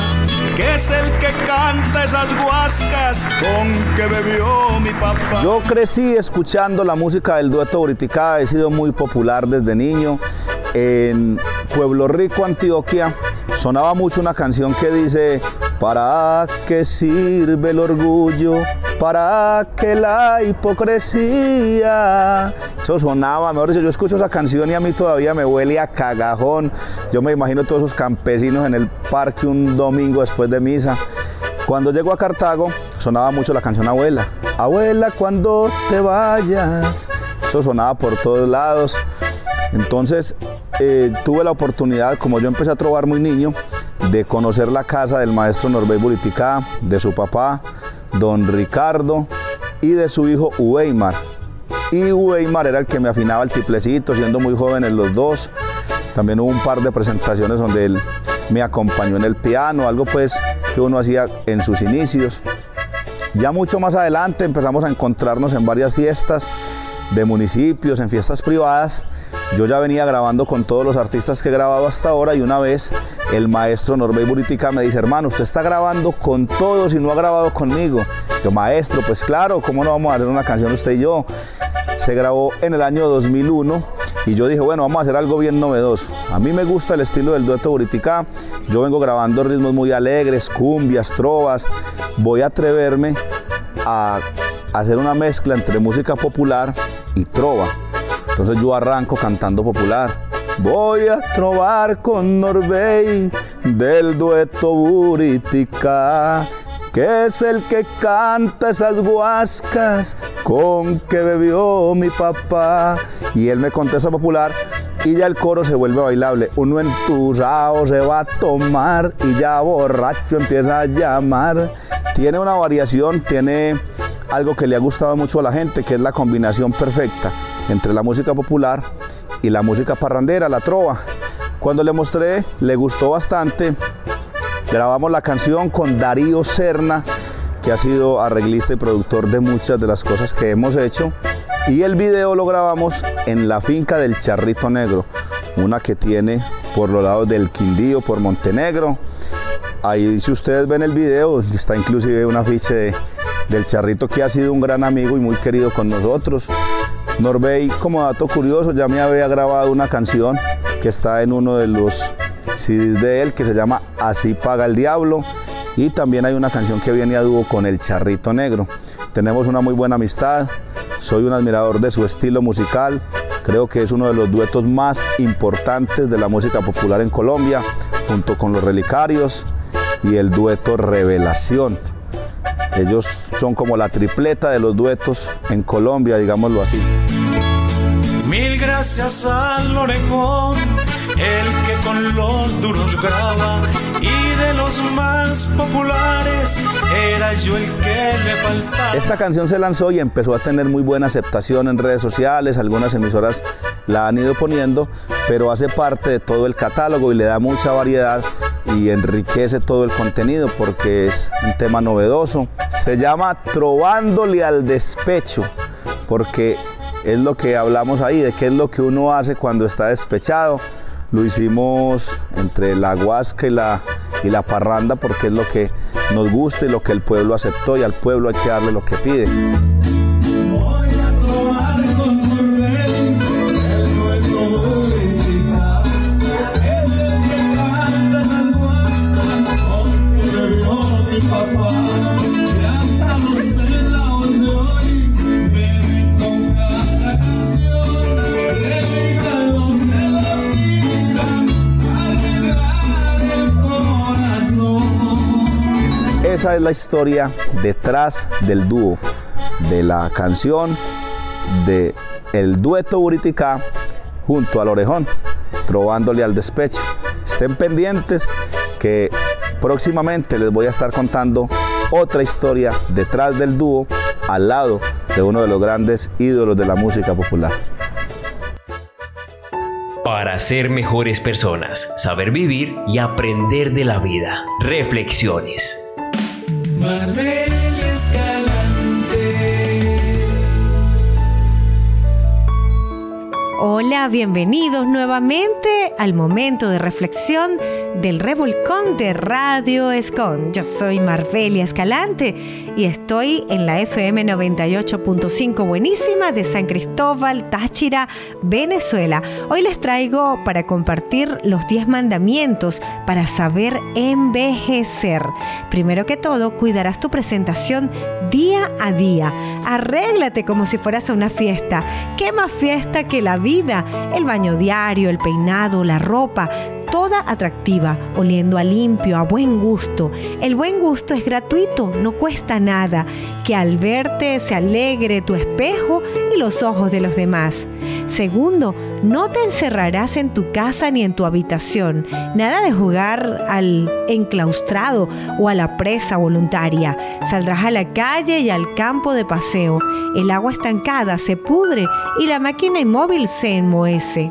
S: que es el que canta esas guascas con que bebió mi papá.
R: Yo crecí escuchando la música del dueto Buriticá, he sido muy popular desde niño. En Pueblo Rico, Antioquia, sonaba mucho una canción que dice, ¿para qué sirve el orgullo? ¿Para qué la hipocresía? Eso sonaba, mejor dicho, yo escucho esa canción y a mí todavía me huele a cagajón. Yo me imagino todos esos campesinos en el parque un domingo después de misa. Cuando llego a Cartago, sonaba mucho la canción Abuela. Abuela, cuando te vayas. Eso sonaba por todos lados. Entonces eh, tuve la oportunidad, como yo empecé a trobar muy niño, de conocer la casa del maestro Norbey Buriticá, de su papá, don Ricardo, y de su hijo Uweimar. Y Uweimar era el que me afinaba el tiplecito, siendo muy jóvenes los dos. También hubo un par de presentaciones donde él me acompañó en el piano, algo pues que uno hacía en sus inicios. Ya mucho más adelante empezamos a encontrarnos en varias fiestas de municipios, en fiestas privadas. Yo ya venía grabando con todos los artistas que he grabado hasta ahora y una vez el maestro Norbey Buritica me dice, hermano, usted está grabando con todos y no ha grabado conmigo. Yo, maestro, pues claro, ¿cómo no vamos a hacer una canción usted y yo? Se grabó en el año 2001 y yo dije, bueno, vamos a hacer algo bien novedoso. A mí me gusta el estilo del dueto Buritica. Yo vengo grabando ritmos muy alegres, cumbias, trovas. Voy a atreverme a hacer una mezcla entre música popular y trova. Entonces yo arranco cantando popular. Voy a trobar con Norbey del dueto Buritica, que es el que canta esas guascas con que bebió mi papá. Y él me contesta popular y ya el coro se vuelve bailable. Uno entusado se va a tomar y ya borracho empieza a llamar. Tiene una variación, tiene algo que le ha gustado mucho a la gente, que es la combinación perfecta entre la música popular y la música parrandera, la trova. Cuando le mostré, le gustó bastante. Grabamos la canción con Darío Serna, que ha sido arreglista y productor de muchas de las cosas que hemos hecho. Y el video lo grabamos en la finca del Charrito Negro, una que tiene por los lados del Quindío, por Montenegro. Ahí si ustedes ven el video, está inclusive un afiche de, del Charrito que ha sido un gran amigo y muy querido con nosotros. Norbey, como dato curioso, ya me había grabado una canción que está en uno de los CDs de él que se llama Así paga el diablo. Y también hay una canción que viene a dúo con el Charrito Negro. Tenemos una muy buena amistad, soy un admirador de su estilo musical, creo que es uno de los duetos más importantes de la música popular en Colombia, junto con los Relicarios y el dueto Revelación. Ellos son como la tripleta de los duetos en Colombia, digámoslo así.
T: Mil gracias al orejón el que con los duros graba y de los más populares era yo el que le faltaba.
R: Esta canción se lanzó y empezó a tener muy buena aceptación en redes sociales, algunas emisoras la han ido poniendo, pero hace parte de todo el catálogo y le da mucha variedad y enriquece todo el contenido porque es un tema novedoso. Se llama Trobándole al despecho, porque es lo que hablamos ahí, de qué es lo que uno hace cuando está despechado. Lo hicimos entre la huasca y la, y la parranda porque es lo que nos gusta y lo que el pueblo aceptó y al pueblo hay que darle lo que pide. Esa es la historia detrás del dúo, de la canción, de el dueto Buriticá junto al orejón, trovándole al despecho. Estén pendientes que próximamente les voy a estar contando otra historia detrás del dúo al lado de uno de los grandes ídolos de la música popular.
A: Para ser mejores personas, saber vivir y aprender de la vida. Reflexiones.
T: Marbella Escalante.
U: Hola, bienvenidos nuevamente al momento de reflexión del revolcón de Radio Escon. Yo soy Marbelia Escalante y estoy en la FM 98.5 buenísima de San Cristóbal, Táchira, Venezuela. Hoy les traigo para compartir los 10 mandamientos para saber envejecer. Primero que todo, cuidarás tu presentación día a día. Arréglate como si fueras a una fiesta. ¿Qué más fiesta que la vida? El baño diario, el peinado, la ropa toda atractiva, oliendo a limpio, a buen gusto. El buen gusto es gratuito, no cuesta nada. Que al verte se alegre tu espejo y los ojos de los demás. Segundo, no te encerrarás en tu casa ni en tu habitación. Nada de jugar al enclaustrado o a la presa voluntaria. Saldrás a la calle y al campo de paseo. El agua estancada se pudre y la máquina inmóvil se enmohece.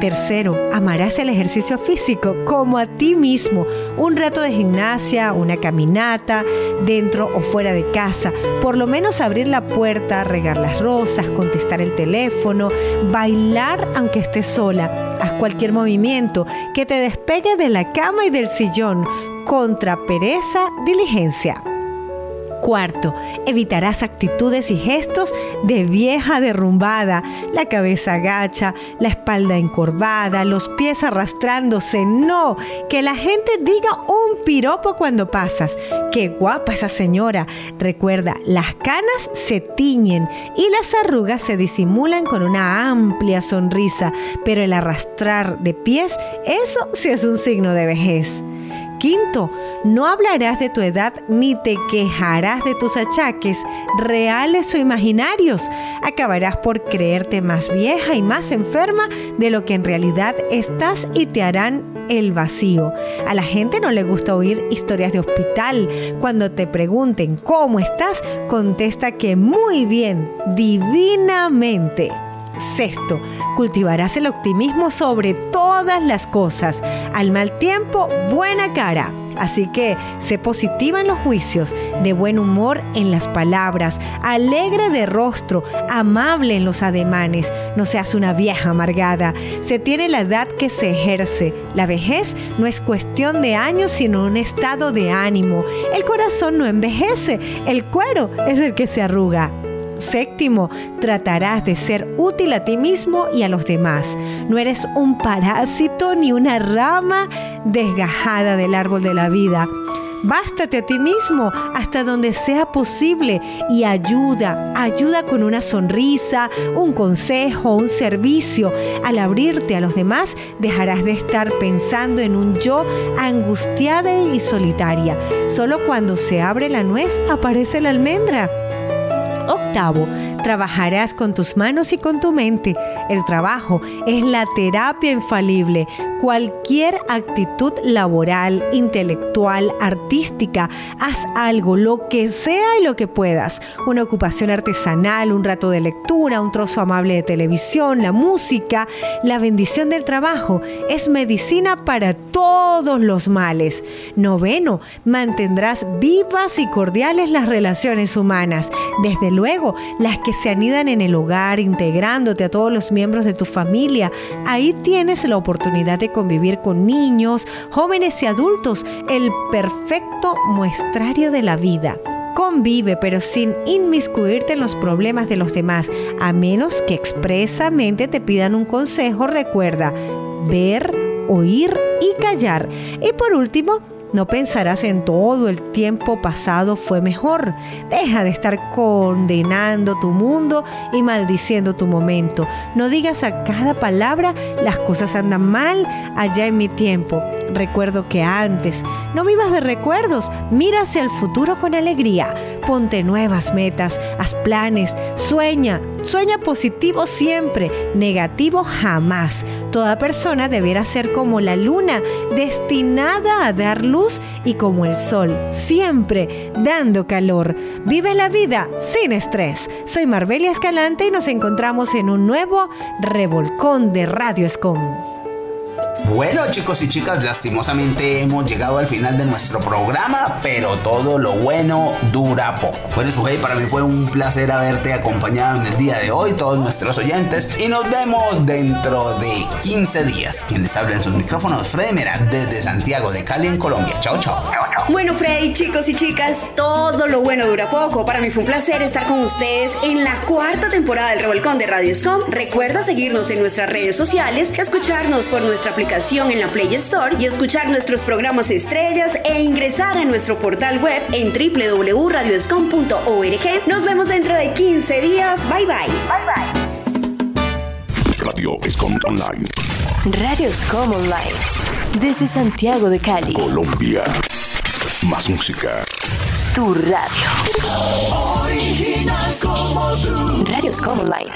U: Tercero, amarás el ejercicio físico como a ti mismo. Un rato de gimnasia, una caminata, dentro o fuera de casa. Por lo menos abrir la puerta, regar las rosas, contestar el teléfono, bailar aunque estés sola. Haz cualquier movimiento que te despegue de la cama y del sillón. Contra pereza, diligencia. Cuarto, evitarás actitudes y gestos de vieja derrumbada, la cabeza agacha, la espalda encorvada, los pies arrastrándose. No, que la gente diga un piropo cuando pasas. Qué guapa esa señora. Recuerda, las canas se tiñen y las arrugas se disimulan con una amplia sonrisa, pero el arrastrar de pies, eso sí es un signo de vejez. Quinto, no hablarás de tu edad ni te quejarás de tus achaques, reales o imaginarios. Acabarás por creerte más vieja y más enferma de lo que en realidad estás y te harán el vacío. A la gente no le gusta oír historias de hospital. Cuando te pregunten cómo estás, contesta que muy bien, divinamente. Sexto, cultivarás el optimismo sobre todas las cosas. Al mal tiempo, buena cara. Así que sé positiva en los juicios, de buen humor en las palabras, alegre de rostro, amable en los ademanes. No seas una vieja amargada. Se tiene la edad que se ejerce. La vejez no es cuestión de años, sino un estado de ánimo. El corazón no envejece, el cuero es el que se arruga. Séptimo, tratarás de ser útil a ti mismo y a los demás. No eres un parásito ni una rama desgajada del árbol de la vida. Bástate a ti mismo hasta donde sea posible y ayuda, ayuda con una sonrisa, un consejo, un servicio. Al abrirte a los demás, dejarás de estar pensando en un yo angustiada y solitaria. Solo cuando se abre la nuez aparece la almendra. Octavo, trabajarás con tus manos y con tu mente. El trabajo es la terapia infalible. Cualquier actitud laboral, intelectual, artística, haz algo, lo que sea y lo que puedas. Una ocupación artesanal, un rato de lectura, un trozo amable de televisión, la música, la bendición del trabajo es medicina para todos los males. Noveno, mantendrás vivas y cordiales las relaciones humanas. Desde luego, las que se anidan en el hogar, integrándote a todos los miembros de tu familia. Ahí tienes la oportunidad de convivir con niños, jóvenes y adultos, el perfecto muestrario de la vida. Convive, pero sin inmiscuirte en los problemas de los demás, a menos que expresamente te pidan un consejo. Recuerda, ver, oír y callar. Y por último, no pensarás en todo el tiempo pasado fue mejor. Deja de estar condenando tu mundo y maldiciendo tu momento. No digas a cada palabra las cosas andan mal allá en mi tiempo. Recuerdo que antes. No vivas de recuerdos. Mira hacia el futuro con alegría. Ponte nuevas metas. Haz planes. Sueña. Sueña positivo siempre. Negativo jamás. Toda persona deberá ser como la luna, destinada a dar luz y como el sol, siempre dando calor. Vive la vida sin estrés. Soy Marbelia Escalante y nos encontramos en un nuevo revolcón de Radio Escom.
C: Bueno chicos y chicas, lastimosamente hemos llegado al final de nuestro programa, pero todo lo bueno dura poco. Bueno, Sujei, para mí fue un placer haberte acompañado en el día de hoy, todos nuestros oyentes, y nos vemos dentro de 15 días. Quienes hablan sus micrófonos, Freddy Mera, desde Santiago de Cali, en Colombia. Chao, chao.
B: Bueno, Freddy, chicos y chicas, todo lo bueno dura poco. Para mí fue un placer estar con ustedes en la cuarta temporada del Revolcón de Radio Scom. Recuerda seguirnos en nuestras redes sociales, escucharnos por nuestra aplicación en la Play Store y escuchar nuestros programas estrellas e ingresar a nuestro portal web en www.radioscom.org. Nos vemos dentro de 15 días. Bye bye. Bye bye.
K: Radio Escom Online.
V: Radio Scom Online. Desde Santiago de Cali.
K: Colombia. Más música.
V: Tu radio.
T: Original como tú.
V: Radio Scom Online.